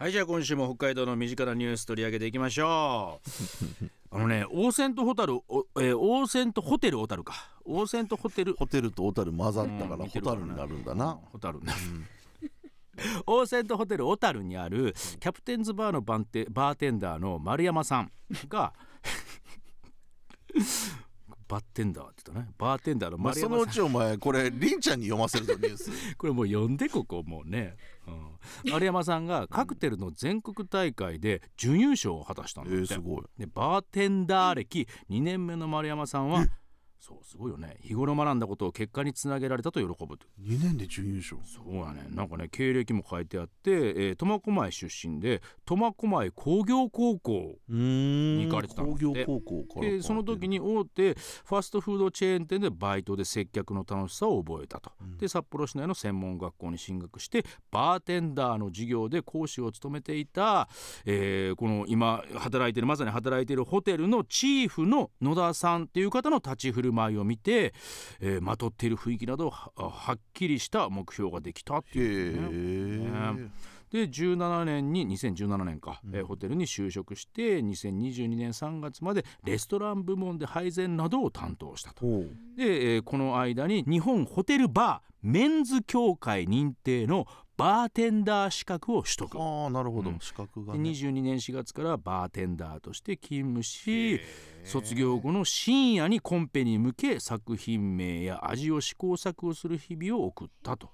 はいじゃあ今週も北海道の身近なニュース取り上げていきましょう。あのねオーセントホタルお、えー、オーセントホテル小樽か。オーセントホテル。ホテルと小樽混ざったから、うんホタルになるんだな、ホタルね、オーセントホテル小樽にあるキャプテンズバーのバンテバーテンダーの丸山さんがバーテンダーって言ったね。バーテンダーのまあ、丸山さん。そのうちお前これりんちゃんに読ませるぞニュース。これもう読んでここもうね、うん、丸山さんがカクテルの全国大会で準優勝を果たしたんだって、えーすごい。でバーテンダー歴2年目の丸山さんはそうすごいよね。日頃学んだことを結果につなげられたと喜ぶと。2年で準優勝。そうやね。なんかね経歴も書いてあって、えー苫小牧出身で苫小牧工業高校に行かれてたんだって。工業高校から。でその時に大手ファストフードチェーン店でバイトで接客の楽しさを覚えたと、で札幌市内の専門学校に進学してバーテンダーの授業で講師を務めていた、えーこの今働いてるまさに働いているホテルのチーフの野田さんっていう方の立ち振る舞いを見て、えーまとっている雰囲気などははっきりした目標ができたってへいうね、で17年に2017年か、えーホテルに就職して2022年3月までレストラン部門で配膳などを担当したと。で、えーこの間に日本ホテルバーメンズ協会認定のバーテンダー資格を取得。ああなるほど、うん。資格がでね22年4月からバーテンダーとして勤務し卒業後の深夜にコンペに向け作品名や味を試行錯誤する日々を送ったと。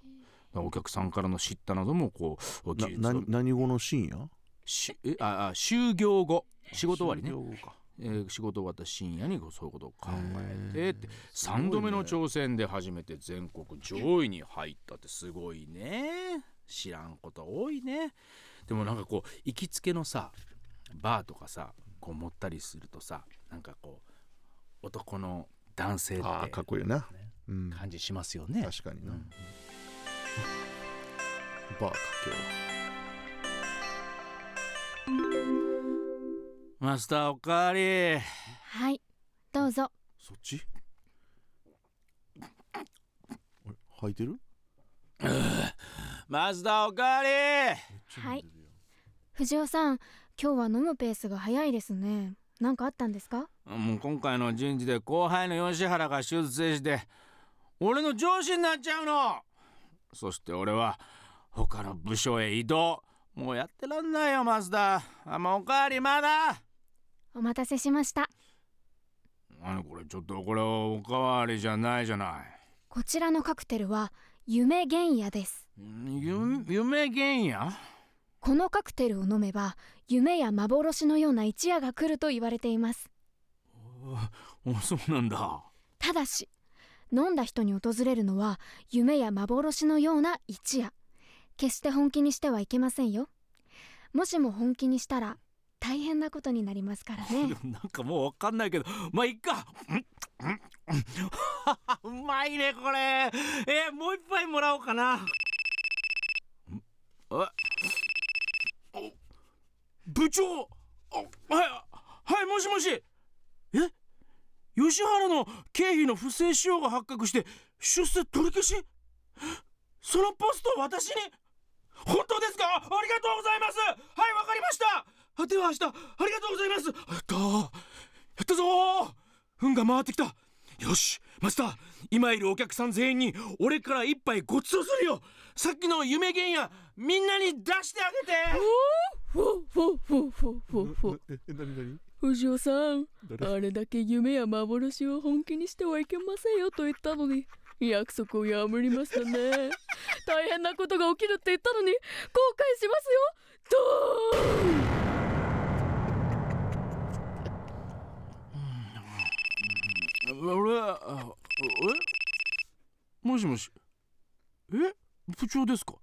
お客さんからの知ったなどもこうな何語の深夜？しえああ終業後。仕事終わりね。えー仕事終わった深夜にこうそういうことを考えてって。3度目の挑戦で初めて全国上位に入ったってすごいね知らんこと多いね。でもなんかこう行きつけのさバーとかさこう持ったりするとさなんかこう男の男性ってああかっこいいな、うん、感じしますよね。確かにな、バーかマスターおかわり。はい。どうぞ。そっち？あれ履いてる？マスターおかわり。はい。藤尾さん今日は飲むペースが早いですね。何かあったんですか？もう今回の人事で後輩の吉原が出世して俺の上司になっちゃうの。そして俺は他の部署へ移動。もうやってらんないよマスターあもうおかわりまだ。お待たせしました。何これちょっとこれおかわりじゃないじゃない。こちらのカクテルは夢原野です夢原野？このカクテルを飲めば夢や幻のような一夜が来ると言われています。おそうなんだ。ただし飲んだ人に訪れるのは夢や幻のような一夜。決して本気にしてはいけませんよ。もしも本気にしたら大変なことになりますからね。なんかもうわかんないけどまあいっか。うまいねこれ。えーもう一杯もらおうかな部長。あはいはいもしもし。え？吉原の経費の不正使用が発覚して出世取り消し？そのポストを私に？本当ですか？ありがとうございます。はいわかりました。では明日ありがとうございます。やったー。やったぞー。運が回ってきた。よし。マスター今いるお客さん全員に俺から一杯ごちそうするよ。さっきの夢源やみんなに出してあげて。ふわふわふわふわふわふわえなになに藤尾さんあれだけ夢や幻を本気にしてはいけませんよと言ったのに。約束を破りましたね。大変なことが起きるって言ったのに後悔しますよ。ドーン俺え？もしもし。え？部長ですか？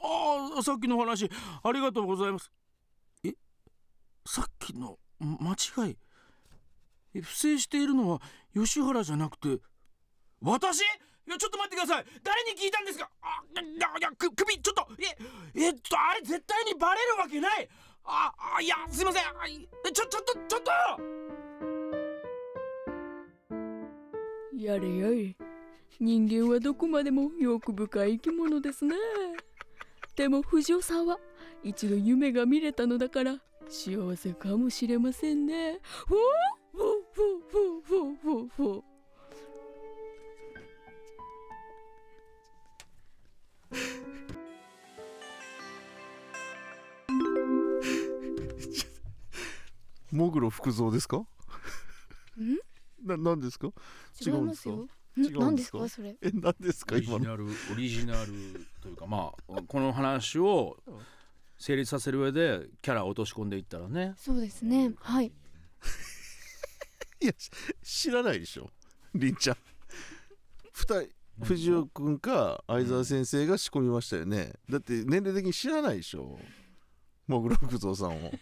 ああさっきの話ありがとうございます。え？さっきの間違い。え不正しているのは吉原じゃなくて私？いやちょっと待ってください。誰に聞いたんですか？あいやいやく首ちょっとええっとあれ絶対にバレるわけない。ああいやすいません。ちょちょっとちょっと！やれやれ人間はどこまでも欲深い生き物ですね。でも藤尾さんは一度夢が見れたのだから幸せかもしれませんね。ふわふわふわふわふわふわ モグロ福蔵ですか？ん？な何ですか？違うんですか？違うん何ですすか？それ。え何ですか？オリジナルオリジナルというかまあこの話を成立させる上でキャラを落とし込んでいったらね。そうですね。はい。いやし知らないでしょ？りんちゃん。二人藤尾くんか相沢先生が仕込みましたよね。だって年齢的に知らないでしょ？モグロ福蔵さんを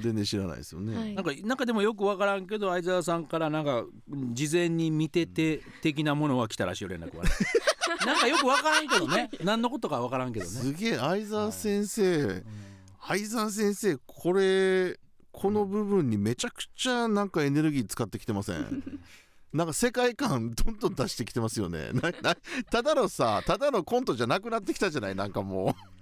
全然知らないですよね、はい。なんかなんかでもよくわからんけど相沢さんからなんか事前に見てて的なものは来たらしいよ連絡はね。なんかよくわからんけどね。何のことかわからんけどね。すげえ相沢先生、相沢先生これこの部分にめちゃくちゃなんかエネルギー使ってきてません？なんか世界観どんどん出してきてますよね。ななただのさただのコントじゃなくなってきたじゃない？なんかもなんかちょっと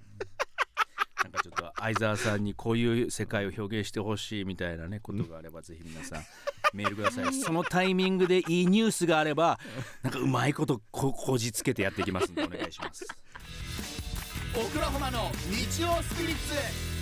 相沢さんにこういう世界を表現してほしいみたいなねことがあればぜひ皆さん メールください。そのタイミングでいいニュースがあればなんかうまいことここじつけてやっていきますんでお願いします。うオクラホマの日曜スピリッツ